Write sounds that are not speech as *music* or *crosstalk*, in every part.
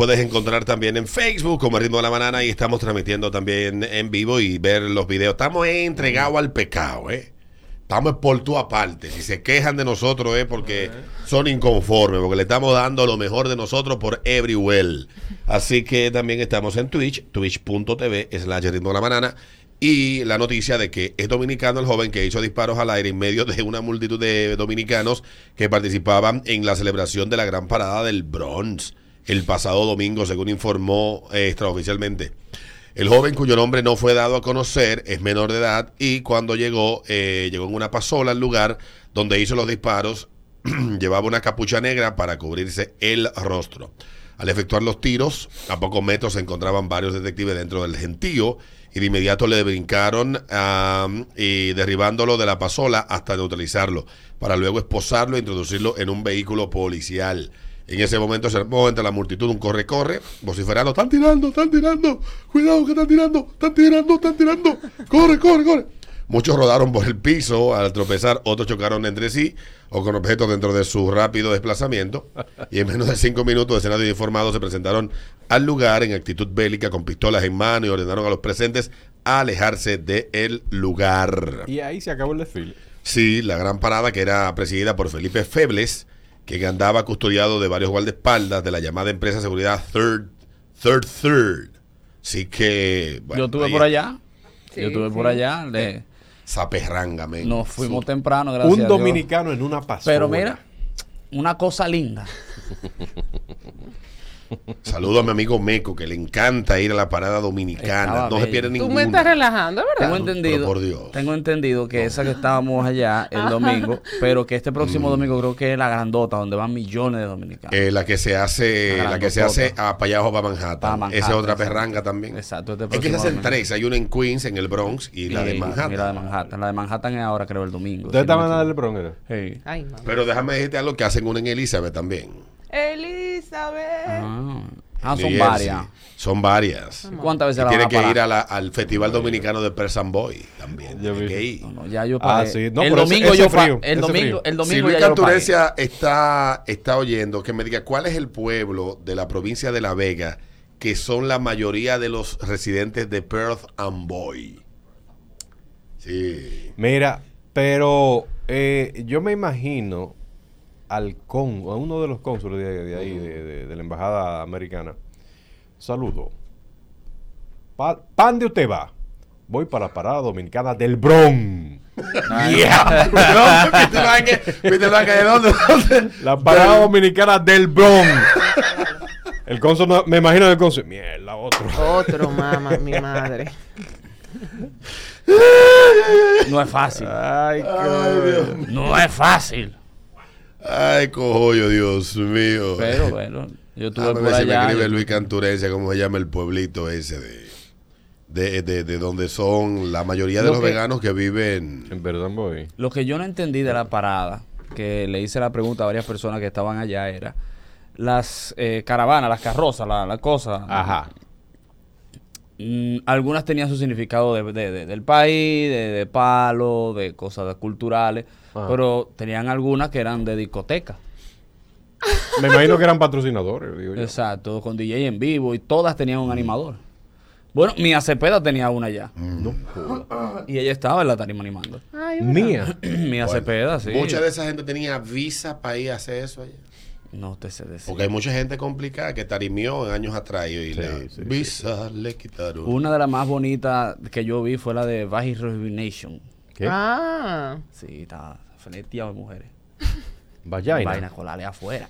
puedes encontrar también en Facebook como Ritmo de la Banana y estamos transmitiendo también en vivo y ver los videos. Estamos entregados al pecado, ¿eh? Estamos por tu aparte. Si se quejan de nosotros es porque son inconformes, porque le estamos dando lo mejor de nosotros por Everywhere. Así que también estamos en Twitch, twitch.tv slash Ritmo de la Banana. Y la noticia de que es dominicano el joven que hizo disparos al aire en medio de una multitud de dominicanos que participaban en la celebración de la gran parada del Bronx el pasado domingo, según informó eh, extraoficialmente. El joven cuyo nombre no fue dado a conocer es menor de edad y cuando llegó, eh, llegó en una pasola al lugar donde hizo los disparos, *clears throat* llevaba una capucha negra para cubrirse el rostro. Al efectuar los tiros, a pocos metros se encontraban varios detectives dentro del gentío y de inmediato le brincaron am, y derribándolo de la pasola hasta neutralizarlo, para luego esposarlo e introducirlo en un vehículo policial. En ese momento se armó entre la multitud un corre-corre, vociferando, están tirando, están tirando, cuidado que están tirando, están tirando, están tirando, corre, corre, corre. Muchos rodaron por el piso al tropezar, otros chocaron entre sí o con objetos dentro de su rápido desplazamiento. Y en menos de cinco minutos, decenas de informados se presentaron al lugar en actitud bélica con pistolas en mano y ordenaron a los presentes a alejarse del lugar. Y ahí se acabó el desfile. Sí, la gran parada que era presidida por Felipe Febles, que andaba custodiado de varios guardaespaldas de la llamada empresa de seguridad Third Third Third. Así que bueno, Yo estuve por allá. Sí, Yo estuve sí. por allá. le- Zaperranga, men. nos fuimos temprano, gracias Un a Dios. dominicano en una pasola. Pero mira, una cosa linda. *laughs* Saludo a mi amigo Meco, que le encanta ir a la parada dominicana. Estaba no se pierde Tú ninguna. me estás relajando, Tengo ¿verdad? entendido, por Dios. tengo entendido que esa que estábamos allá el domingo, pero que este próximo Mm. domingo creo que es la grandota, donde van millones de dominicanos. Eh, la que se hace, La la que se hace a abajo para Manhattan. Para Manhattan, Esa es otra exacto. perranga también. Exacto, este es que se hacen domingo. tres. Hay una en Queens, en el Bronx, y, la de Manhattan. Y la de Manhattan. La de Manhattan es ahora, creo, el domingo. ¿Ustedes estaban en el. Bronx? era? Sí. Ay. Pero déjame decirte algo que hacen una en Elizabeth también. Elizabeth. Ah, Ah, son New varias. Son varias. ¿Cuántas veces Y la tiene que parar? ir a la- al Festival Dominicano de Persan Boy también. Yo que ir. No, no, ya yo Ah, sí. No, el ese- domingo ese yo pa- frío, el ese domingo, frío. el Si domingo Luis ya yo lo pagué. Canturecia está, está oyendo, que me diga cuál es el pueblo de la provincia de La Vega que son la mayoría de los residentes de Perth and Boy. Sí. Mira, pero eh, yo me imagino al con, a uno de los cónsules de, de ahí, de, de- de la embajada americana. Saludo. Pa- ¿Pan de usted va? Voy para la parada dominicana del. *laughs* ¿Dónde? La parada dominicana del Bronx. El cónsul, no- me imagino el cónsul. Mierda, otro. Otro, mamá, mi madre. *laughs* *laughs* No es fácil. Ay, Ay, Dios. No es fácil. Ay, cojollo, Dios mío. Pero bueno, yo estuve Déjame por ver si me allá. escribe yo- Luis Canturecia, cómo se llama el pueblito ese de, de, de, de donde son la mayoría de Lo los que- veganos que viven. En verdad, voy. Lo que yo no entendí de la parada, que le hice la pregunta a varias personas que estaban allá, era las eh, caravanas, las carrozas, la, la cosa. Ajá. Mm, algunas tenían su significado de, de- de- del país, de, de palo, de cosas culturales, Ajá. pero tenían algunas que eran de discoteca. Me imagino que eran patrocinadores, digo yo. Exacto, con DJ en vivo y todas tenían un animador. Bueno, Mía Cepeda tenía una ya. No Y ella estaba en la tarima animando. Ay, Mía. Mía *clears throat* Bueno, Cepeda, sí. Mucha de esa gente tenía visa para ir a hacer eso allá. No te sé decir. Porque hay mucha gente complicada que tarimió en años atrás y la Sí, sí, visa le quitaron. Una de las más bonitas que yo vi fue la de Vagis Rejuvenation. ¿Qué? Ah, Sí, estaba fleteado de mujeres. *laughs* Vagina. Vaina con la ley afuera.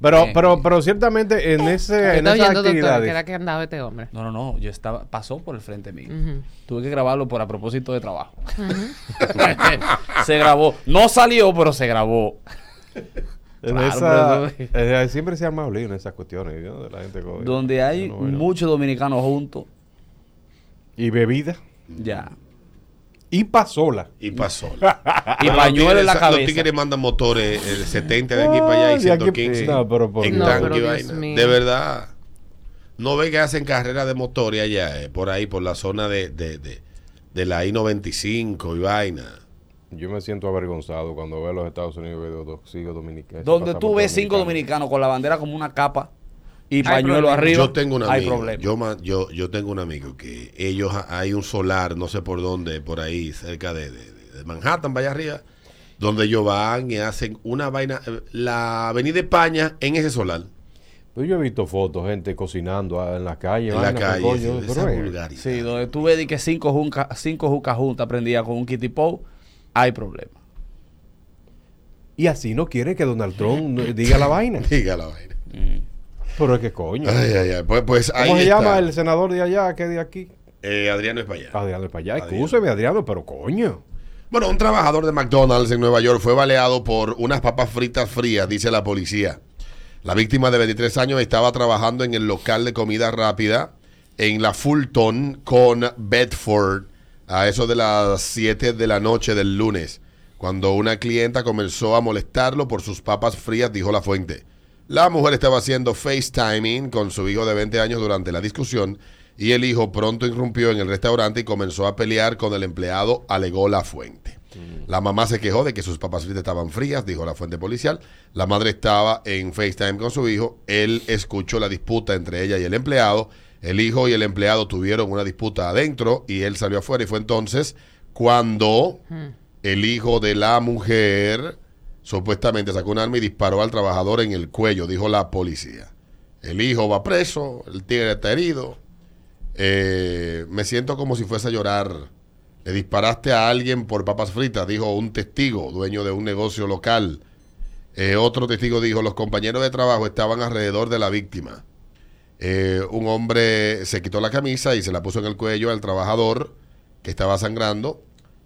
Pero, Eh. pero, pero ciertamente en ese, ¿qué en está esas oyendo, doctor? actividades. Que era que andaba este hombre. No, no, no. Yo estaba, pasó por el frente mío. Tuve que grabarlo por a propósito de trabajo. *laughs* se grabó. No salió, pero se grabó. En Claro, esa, pero eh, siempre se arma lío en esas cuestiones. ¿no? De la gente con- Donde hay bueno. muchos dominicanos juntos. Y bebida. Ya. Y pasola. Y pasó. *laughs* Y pañuelo en la Los cabeza. tigres mandan motores el 70 de aquí para allá y Ay, de aquí- 115 No, pero por en tanque No, y pero vaina. De verdad. No ve que hacen carreras de motores allá, eh, por ahí, por la zona de, de, de, de la I-95 y vaina. Yo me siento avergonzado cuando veo a los Estados Unidos y veo dos sigo dominicanos. Donde tú ves cinco dominicanos con la bandera como una capa y pañuelo problema. arriba, Yo tengo un hay amigo. problema. Yo, ma- yo, yo tengo un amigo que ellos ha- hay un solar, no sé por dónde, por ahí, cerca de, de- de Manhattan, vaya arriba, donde ellos van y hacen una vaina, eh, la Avenida España en ese solar. Pero yo he visto fotos, gente cocinando ah, en la calle. En la vaina, ¿qué calle. coño? sí, Pero, esa vulgaridad. Sí, donde tú ves que cinco, junca, cinco jucas juntas prendidas con un kitty pow, hay problema. Y así no quiere que Donald Trump diga la vaina. *laughs* Diga la vaina. Pero es que coño. Ay, ay, ay. Pues, pues ahí ¿Cómo se está. llama el senador de allá que de aquí? Eh, Adriano es para allá. Adriano para allá. Adriano. Excúseme, Adriano, pero coño. Bueno, un trabajador de McDonald's en Nueva York fue baleado por unas papas fritas frías, dice la policía. La víctima de 23 años estaba trabajando en el local de comida rápida en la Fulton con Bedford a eso de las 7 de la noche del lunes, cuando una clienta comenzó a molestarlo por sus papas frías, dijo la fuente. La mujer estaba haciendo FaceTiming con su hijo de 20 años durante la discusión y el hijo pronto irrumpió en el restaurante y comenzó a pelear con el empleado, alegó la fuente. La mamá se quejó de que sus papas fritas estaban frías, dijo la fuente policial. La madre estaba en FaceTime con su hijo. Él escuchó la disputa entre ella y el empleado. El hijo y el empleado tuvieron una disputa adentro y él salió afuera y fue entonces cuando el hijo de la mujer supuestamente sacó un arma y disparó al trabajador en el cuello, dijo la policía. El hijo va preso, el tigre está herido. Eh, me siento como si fuese a llorar. Le disparaste a alguien por papas fritas, dijo un testigo, dueño de un negocio local. Eh, otro testigo dijo, los compañeros de trabajo estaban alrededor de la víctima. Eh, un hombre se quitó la camisa y se la puso en el cuello al trabajador que estaba sangrando.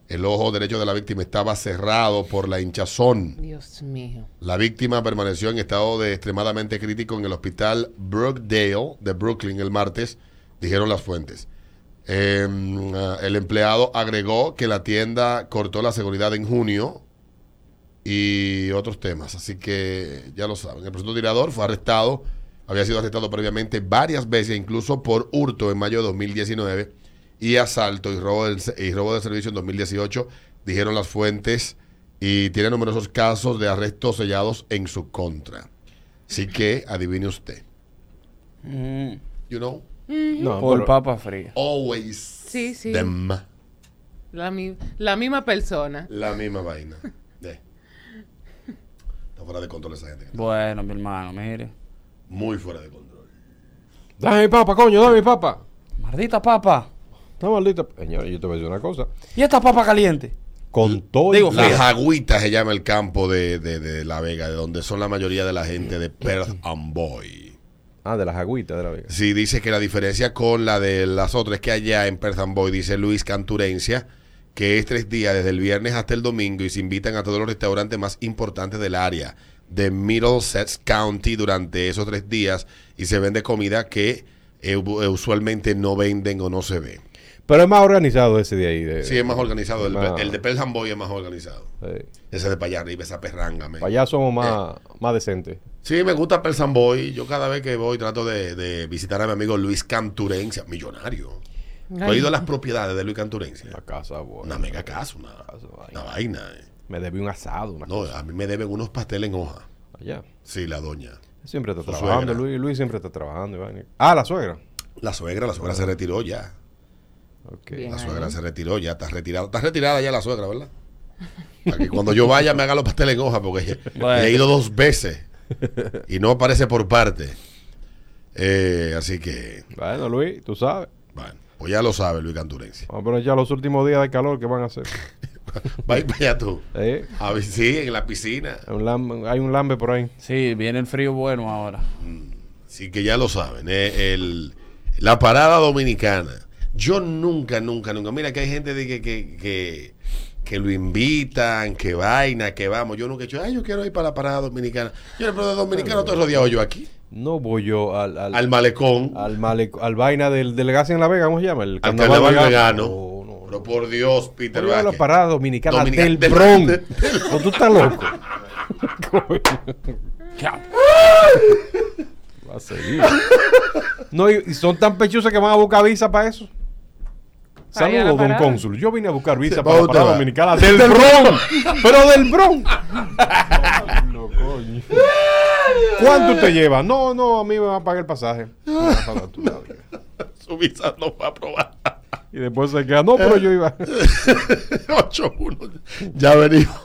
El ojo derecho de la víctima estaba cerrado por la hinchazón. Dios mío. La víctima permaneció en estado de extremadamente crítico en el hospital Brookdale de Brooklyn el martes, dijeron las fuentes. Eh, ah, el empleado agregó que la tienda cortó la seguridad en junio y otros temas. Así que ya lo saben. El presunto tirador fue arrestado, había sido arrestado previamente varias veces, incluso por hurto en mayo de 2019 y asalto y robo, del, y robo de servicio en 2018, dijeron las fuentes, y tiene numerosos casos de arrestos sellados en su contra. Así que adivine usted. Mm, You know, No, por papa fría. always Sí, sí. them. La, mi- la misma persona. La misma vaina. Está fuera de control esa gente. Bueno, mi hermano, mire. Muy fuera de control. Dame mi papa, coño, dame mi papa. Maldita papa. No, maldita. Señor, yo te voy a decir una cosa. ¿Y esta papa caliente? Con todo Digo, y- La Fría. Jagüita se llama el campo de, de- de La Vega, de donde son la mayoría de la gente de Perth Amboy. Ah, de las agüitas de la Vega. Sí, dice que la diferencia con la de las otras es que allá en Perth Amboy, dice Luis Canturencia, que es tres días, desde el viernes hasta el domingo, y se invitan a todos los restaurantes más importantes del área de Middlesex County durante esos tres días y se vende comida que eh, eh, usualmente no venden o no se ve. Pero es más organizado ese de ahí. De, Sí, es más organizado. El, más- el de Perth Amboy es más organizado. Sí. Ese de para allá arriba, esa perranga. Para allá somos más, más decentes. Sí, me gusta Perth Amboy. Yo cada vez que voy trato de, de visitar a mi amigo Luis Canturencia, millonario. ¿Tú has Ay. ido a las propiedades de Luis Canturencia? La casa, bueno. Una mega casa, una, Casa, una vaina. vaina. eh. Me debí un asado, una No, cosa. a mí me deben unos pasteles en hoja. Allá. Sí, la doña. Siempre está Su trabajando, suegra. Luis. Luis siempre está trabajando. Ah, la suegra. La suegra, la suegra se retiró ya. Ok. Bien. La suegra se retiró ya, está retirada. Está retirada ya la suegra, ¿verdad? Para que cuando yo vaya me haga los pasteles en hoja, porque Bueno. he ido dos veces y no aparece por parte. Eh, así que, Bueno, Luis, tú sabes. bueno, pues ya lo sabe Luis Canturencia. Vamos a poner ya los últimos días de calor que van a hacer. *laughs* *laughs* Va a ir para allá tú. ¿Eh? A ver, sí, en la piscina. Hay un lambe, hay un lambe por ahí. Sí, viene el frío bueno ahora. Sí que ya lo saben. eh, el, la parada dominicana. Yo nunca, nunca, nunca. Mira que hay gente de que, que, que, que lo invitan, que vaina, que vamos. Yo nunca he dicho, ay, yo quiero ir para la parada dominicana. Yo, pero de dominicano estoy rodeado yo aquí. No voy yo al, al, Al malecón, al, maleco- al vaina del, del gas en La Vega, ¿cómo se llama? El al carnaval vegano. No, no, por Dios, Peter Vázquez. la parada dominicana, del, del este. tú estás loco. *laughs* Va a seguir. No, y son tan pechosas que van a buscar visa para eso. Saludos, don cónsul. Yo vine a buscar visa para la dominicana del, del Bronx. pero del Bronx. No, coño. ¿Cuánto usted lleva? No, no, a mí me va a pagar el pasaje. *laughs* Su visa no va a aprobar. Y después se queda, no, pero eh, yo iba. *laughs* 8-1. Ya venimos.